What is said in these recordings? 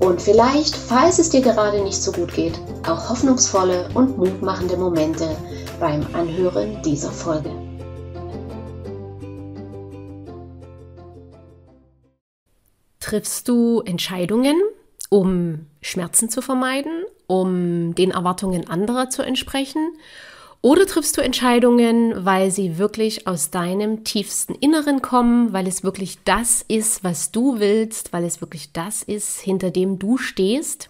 und vielleicht, falls es dir gerade nicht so gut geht, auch hoffnungsvolle und mutmachende Momente beim Anhören dieser Folge. Triffst du Entscheidungen, um Schmerzen zu vermeiden, um den Erwartungen anderer zu entsprechen oder triffst du Entscheidungen, weil sie wirklich aus deinem tiefsten Inneren kommen, weil es wirklich das ist, was du willst, weil es wirklich das ist, hinter dem du stehst?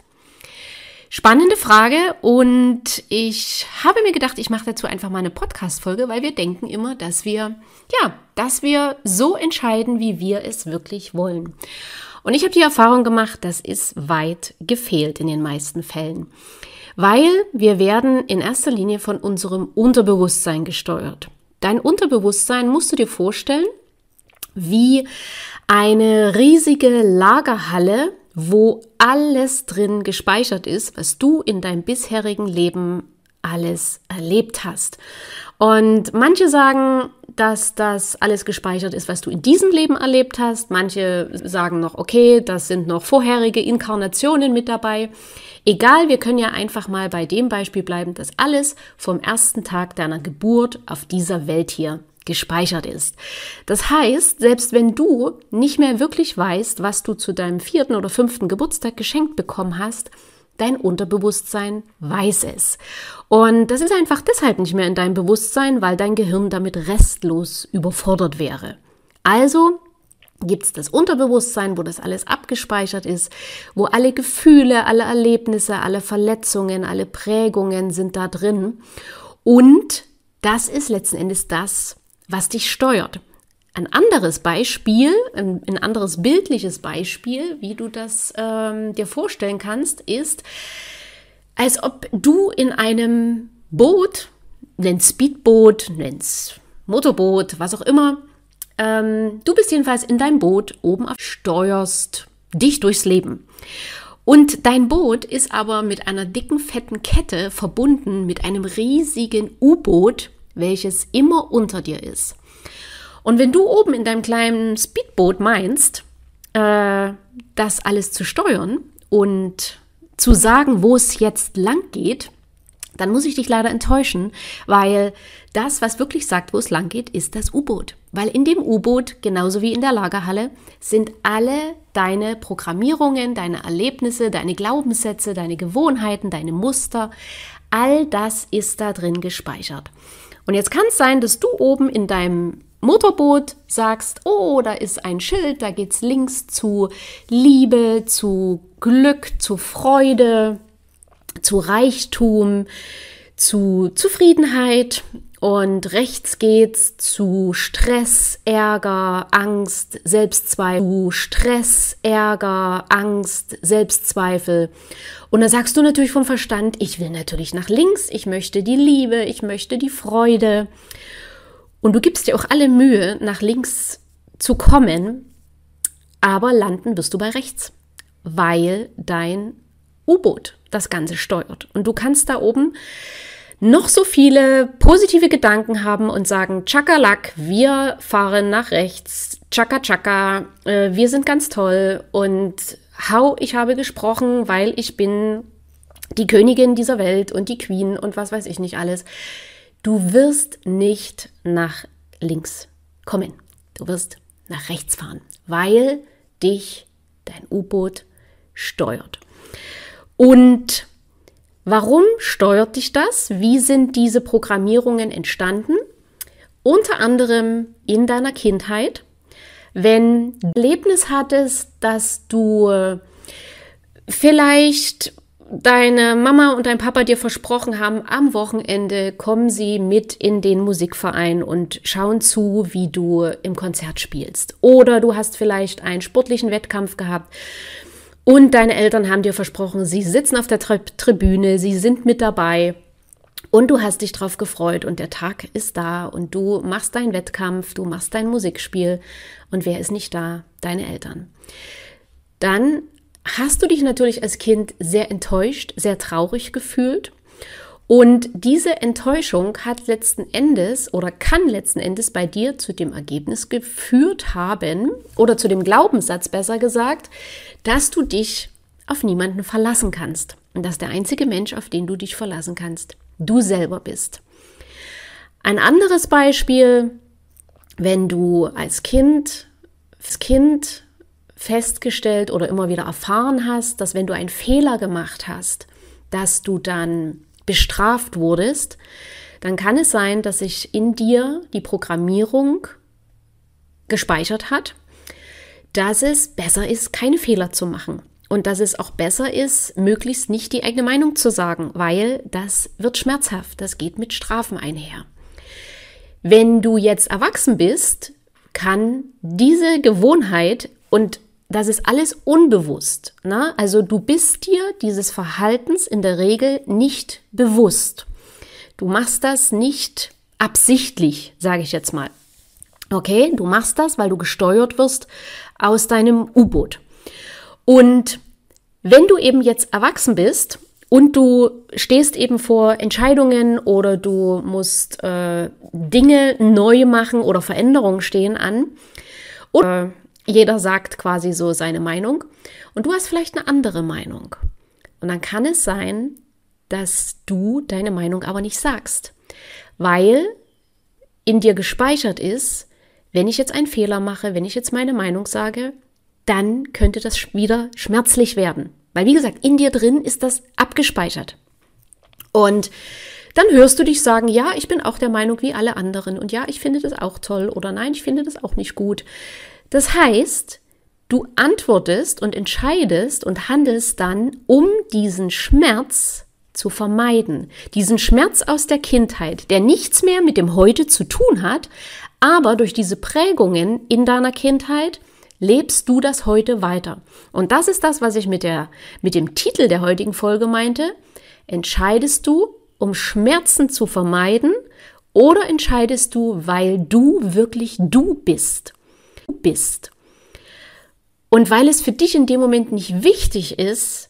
Spannende Frage und ich habe mir gedacht, ich mache dazu einfach mal eine Podcast-Folge, weil wir denken immer, dass wir, ja, dass wir so entscheiden, wie wir es wirklich wollen. Und ich habe die Erfahrung gemacht, das ist weit gefehlt in den meisten Fällen weil wir werden in erster Linie von unserem Unterbewusstsein gesteuert. Dein Unterbewusstsein musst du dir vorstellen, wie eine riesige Lagerhalle, wo alles drin gespeichert ist, was du in deinem bisherigen Leben alles erlebt hast. Und manche sagen, dass das alles gespeichert ist, was du in diesem Leben erlebt hast. Manche sagen noch, okay, das sind noch vorherige Inkarnationen mit dabei. Egal, wir können ja einfach mal bei dem Beispiel bleiben, dass alles vom ersten Tag deiner Geburt auf dieser Welt hier gespeichert ist. Das heißt, selbst wenn du nicht mehr wirklich weißt, was du zu deinem vierten oder fünften Geburtstag geschenkt bekommen hast, dein Unterbewusstsein weiß es. Und das ist einfach deshalb nicht mehr in deinem Bewusstsein, weil dein Gehirn damit restlos überfordert wäre. Also gibt es das Unterbewusstsein, wo das alles abgespeichert ist, wo alle Gefühle, alle Erlebnisse, alle Verletzungen, alle Prägungen sind da drin. Und das ist letzten Endes das, was dich steuert. Ein anderes Beispiel, ein, ein anderes bildliches Beispiel, wie du das ähm, dir vorstellen kannst, ist, als ob du in einem Boot, nenn's Speedboot, nenn's Motorboot, was auch immer, ähm, du bist jedenfalls in deinem Boot oben auf, steuerst dich durchs Leben. Und dein Boot ist aber mit einer dicken, fetten Kette verbunden mit einem riesigen U-Boot, welches immer unter dir ist. Und wenn du oben in deinem kleinen Speedboot meinst, äh, das alles zu steuern und zu sagen, wo es jetzt lang geht, dann muss ich dich leider enttäuschen, weil das, was wirklich sagt, wo es lang geht, ist das U-Boot. Weil in dem U-Boot, genauso wie in der Lagerhalle, sind alle deine Programmierungen, deine Erlebnisse, deine Glaubenssätze, deine Gewohnheiten, deine Muster, all das ist da drin gespeichert. Und jetzt kann es sein, dass du oben in deinem Motorboot sagst, oh, da ist ein Schild, da geht's links zu Liebe, zu Glück, zu Freude, zu Reichtum, zu Zufriedenheit und rechts geht's zu Stress, Ärger, Angst, Selbstzweifel, zu Stress, Ärger, Angst, Selbstzweifel. Und da sagst du natürlich vom Verstand, ich will natürlich nach links, ich möchte die Liebe, ich möchte die Freude. Und du gibst dir auch alle Mühe, nach links zu kommen, aber landen wirst du bei rechts, weil dein U-Boot das Ganze steuert. Und du kannst da oben noch so viele positive Gedanken haben und sagen, Chakalak, wir fahren nach rechts, Chaka Chaka, äh, wir sind ganz toll und hau, ich habe gesprochen, weil ich bin die Königin dieser Welt und die Queen und was weiß ich nicht alles. Du wirst nicht nach links kommen. Du wirst nach rechts fahren, weil dich dein U-Boot steuert. Und Warum steuert dich das? Wie sind diese Programmierungen entstanden? Unter anderem in deiner Kindheit, wenn du Erlebnis hattest, dass du vielleicht deine Mama und dein Papa dir versprochen haben, am Wochenende kommen sie mit in den Musikverein und schauen zu, wie du im Konzert spielst. Oder du hast vielleicht einen sportlichen Wettkampf gehabt und deine Eltern haben dir versprochen, sie sitzen auf der Tri Tribüne, sie sind mit dabei. Und du hast dich drauf gefreut und der Tag ist da und du machst deinen Wettkampf, du machst dein Musikspiel und wer ist nicht da? Deine Eltern. Dann hast du dich natürlich als Kind sehr enttäuscht, sehr traurig gefühlt. Und diese Enttäuschung hat letzten Endes oder kann letzten Endes bei dir zu dem Ergebnis geführt haben oder zu dem Glaubenssatz besser gesagt, dass du dich auf niemanden verlassen kannst und dass der einzige Mensch, auf den du dich verlassen kannst, du selber bist. Ein anderes Beispiel, wenn du als Kind, als Kind festgestellt oder immer wieder erfahren hast, dass wenn du einen Fehler gemacht hast, dass du dann bestraft wurdest, dann kann es sein, dass sich in dir die Programmierung gespeichert hat, dass es besser ist, keine Fehler zu machen. Und dass es auch besser ist, möglichst nicht die eigene Meinung zu sagen, weil das wird schmerzhaft, das geht mit Strafen einher. Wenn du jetzt erwachsen bist, kann diese Gewohnheit und das ist alles unbewusst. Ne? Also du bist dir dieses Verhaltens in der Regel nicht bewusst. Du machst das nicht absichtlich, sage ich jetzt mal. Okay, du machst das, weil du gesteuert wirst aus deinem U-Boot. Und wenn du eben jetzt erwachsen bist und du stehst eben vor Entscheidungen oder du musst äh, Dinge neu machen oder Veränderungen stehen an, oder jeder sagt quasi so seine Meinung und du hast vielleicht eine andere Meinung. Und dann kann es sein, dass du deine Meinung aber nicht sagst, weil in dir gespeichert ist, wenn ich jetzt einen Fehler mache, wenn ich jetzt meine Meinung sage, dann könnte das wieder schmerzlich werden. Weil, wie gesagt, in dir drin ist das abgespeichert. Und dann hörst du dich sagen, ja, ich bin auch der Meinung wie alle anderen und ja, ich finde das auch toll oder nein, ich finde das auch nicht gut. Das heißt, du antwortest und entscheidest und handelst dann, um diesen Schmerz zu vermeiden. Diesen Schmerz aus der Kindheit, der nichts mehr mit dem Heute zu tun hat, aber durch diese Prägungen in deiner Kindheit lebst du das heute weiter. Und das ist das, was ich mit, der, mit dem Titel der heutigen Folge meinte. Entscheidest du, um Schmerzen zu vermeiden, oder entscheidest du, weil du wirklich du bist? Bist. Und weil es für dich in dem Moment nicht wichtig ist,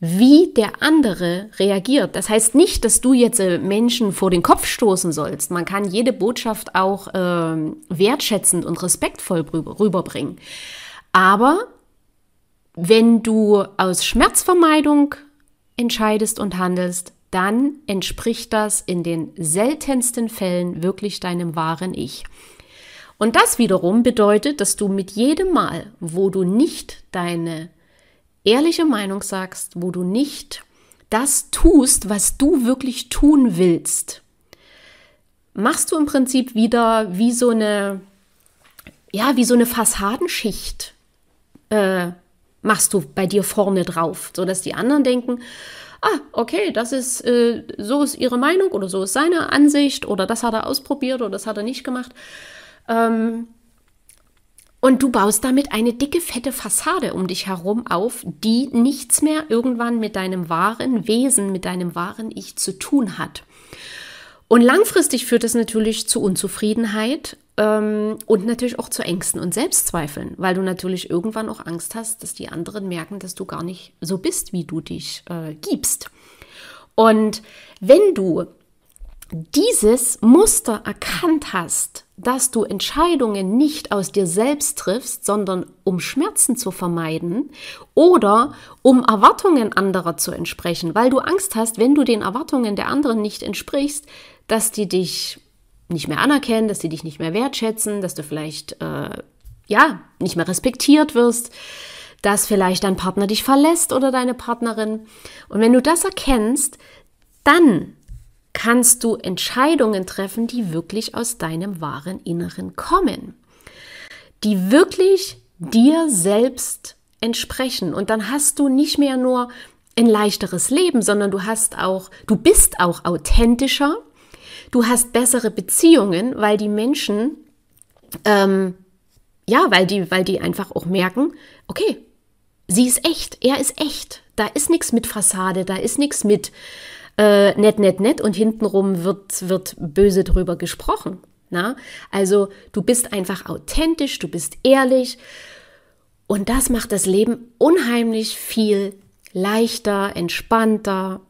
wie der andere reagiert. Das heißt nicht, dass du jetzt äh, Menschen vor den Kopf stoßen sollst. Man kann jede Botschaft auch äh, wertschätzend und respektvoll rüberbringen. Aber wenn du aus Schmerzvermeidung entscheidest und handelst, dann entspricht das in den seltensten Fällen wirklich deinem wahren Ich. Und das wiederum bedeutet, dass du mit jedem Mal, wo du nicht deine ehrliche Meinung sagst, wo du nicht das tust, was du wirklich tun willst, machst du im Prinzip wieder wie so eine, ja, wie so eine Fassadenschicht, äh, machst du bei dir vorne drauf, sodass die anderen denken, ah, okay, das ist, äh, so ist ihre Meinung oder so ist seine Ansicht oder das hat er ausprobiert oder das hat er nicht gemacht. Ähm, und du baust damit eine dicke, fette Fassade um dich herum auf, die nichts mehr irgendwann mit deinem wahren Wesen, mit deinem wahren Ich zu tun hat. Und langfristig führt es natürlich zu Unzufriedenheit ähm, und natürlich auch zu Ängsten und Selbstzweifeln, weil du natürlich irgendwann auch Angst hast, dass die anderen merken, dass du gar nicht so bist, wie du dich äh, gibst. Und wenn du dieses Muster erkannt hast, dass du Entscheidungen nicht aus dir selbst triffst, sondern um Schmerzen zu vermeiden oder um Erwartungen anderer zu entsprechen, weil du Angst hast, wenn du den Erwartungen der anderen nicht entsprichst, dass die dich nicht mehr anerkennen, dass die dich nicht mehr wertschätzen, dass du vielleicht äh, ja nicht mehr respektiert wirst, dass vielleicht dein Partner dich verlässt oder deine Partnerin. Und wenn du das erkennst, dann kannst du Entscheidungen treffen, die wirklich aus deinem wahren Inneren kommen, die wirklich dir selbst entsprechen. Und dann hast du nicht mehr nur ein leichteres Leben, sondern du hast auch, du bist auch authentischer, du hast bessere Beziehungen, weil die Menschen, ähm, ja, weil die, weil die einfach auch merken, okay, sie ist echt, er ist echt, da ist nichts mit Fassade, da ist nichts mit äh, nett, nett, nett und hintenrum wird, wird böse drüber gesprochen. Na? Also du bist einfach authentisch, du bist ehrlich und das macht das Leben unheimlich viel leichter, entspannter.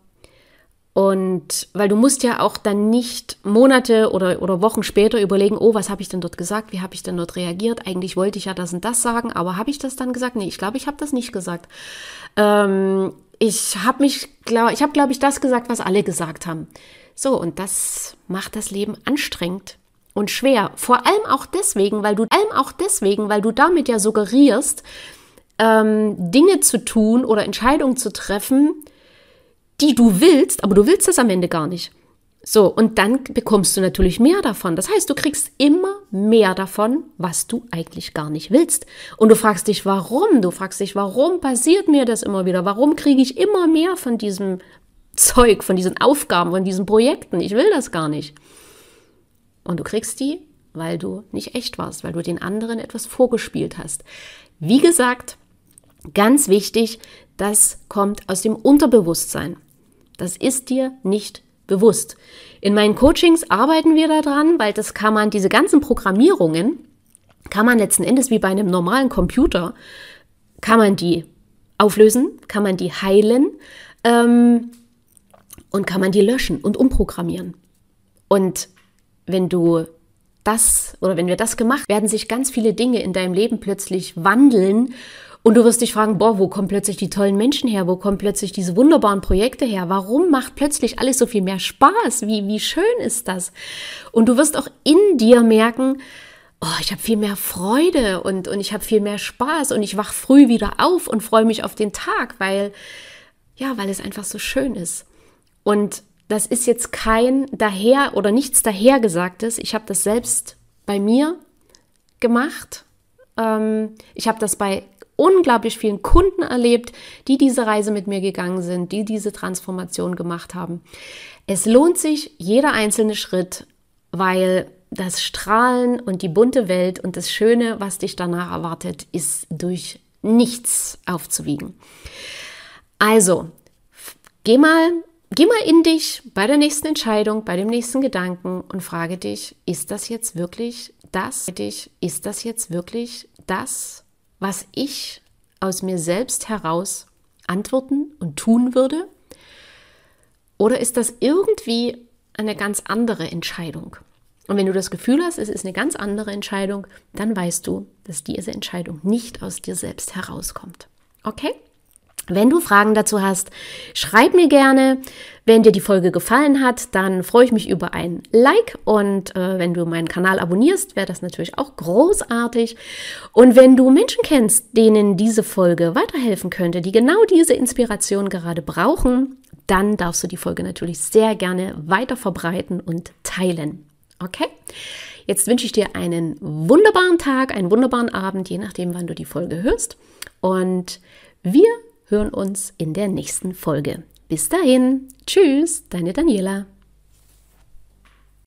Und weil du musst ja auch dann nicht Monate oder, oder Wochen später überlegen, oh, was habe ich denn dort gesagt, wie habe ich denn dort reagiert? Eigentlich wollte ich ja das und das sagen, aber habe ich das dann gesagt? Nee, ich glaube, ich habe das nicht gesagt. Ähm, ich habe mich, glaub, ich habe, glaube ich, das gesagt, was alle gesagt haben. So, und das macht das Leben anstrengend und schwer. Vor allem auch deswegen, weil du, allem auch deswegen, weil du damit ja suggerierst, ähm, Dinge zu tun oder Entscheidungen zu treffen, die du willst, aber du willst es am Ende gar nicht. So, und dann bekommst du natürlich mehr davon. Das heißt, du kriegst immer mehr davon, was du eigentlich gar nicht willst. Und du fragst dich, warum? Du fragst dich, warum passiert mir das immer wieder? Warum kriege ich immer mehr von diesem Zeug, von diesen Aufgaben, von diesen Projekten? Ich will das gar nicht. Und du kriegst die, weil du nicht echt warst, weil du den anderen etwas vorgespielt hast. Wie gesagt, ganz wichtig, das kommt aus dem Unterbewusstsein. Das ist dir nicht bewusst. In meinen Coachings arbeiten wir daran, weil das kann man, diese ganzen Programmierungen, kann man letzten Endes wie bei einem normalen Computer, kann man die auflösen, kann man die heilen ähm, und kann man die löschen und umprogrammieren. Und wenn du das oder wenn wir das gemacht, werden sich ganz viele Dinge in deinem Leben plötzlich wandeln und du wirst dich fragen, boah, wo kommen plötzlich die tollen Menschen her? Wo kommen plötzlich diese wunderbaren Projekte her? Warum macht plötzlich alles so viel mehr Spaß? Wie, wie schön ist das? Und du wirst auch in dir merken, oh, ich habe viel mehr Freude und, und ich habe viel mehr Spaß und ich wach früh wieder auf und freue mich auf den Tag, weil, ja, weil es einfach so schön ist. Und das ist jetzt kein daher oder nichts dahergesagtes. Ich habe das selbst bei mir gemacht. Ähm, ich habe das bei unglaublich vielen Kunden erlebt, die diese Reise mit mir gegangen sind, die diese Transformation gemacht haben. Es lohnt sich jeder einzelne Schritt, weil das Strahlen und die bunte Welt und das Schöne, was dich danach erwartet, ist durch nichts aufzuwiegen. Also, geh mal, geh mal in dich bei der nächsten Entscheidung, bei dem nächsten Gedanken und frage dich, ist das jetzt wirklich das? Ist das jetzt wirklich das, was ich aus mir selbst heraus antworten und tun würde? Oder ist das irgendwie eine ganz andere Entscheidung? Und wenn du das Gefühl hast, es ist eine ganz andere Entscheidung, dann weißt du, dass diese Entscheidung nicht aus dir selbst herauskommt. Okay? Wenn du Fragen dazu hast, schreib mir gerne. Wenn dir die Folge gefallen hat, dann freue ich mich über ein Like und äh, wenn du meinen Kanal abonnierst, wäre das natürlich auch großartig. Und wenn du Menschen kennst, denen diese Folge weiterhelfen könnte, die genau diese Inspiration gerade brauchen, dann darfst du die Folge natürlich sehr gerne weiter verbreiten und teilen. Okay? Jetzt wünsche ich dir einen wunderbaren Tag, einen wunderbaren Abend, je nachdem, wann du die Folge hörst. Und wir hören uns in der nächsten Folge. Bis dahin, tschüss, deine Daniela.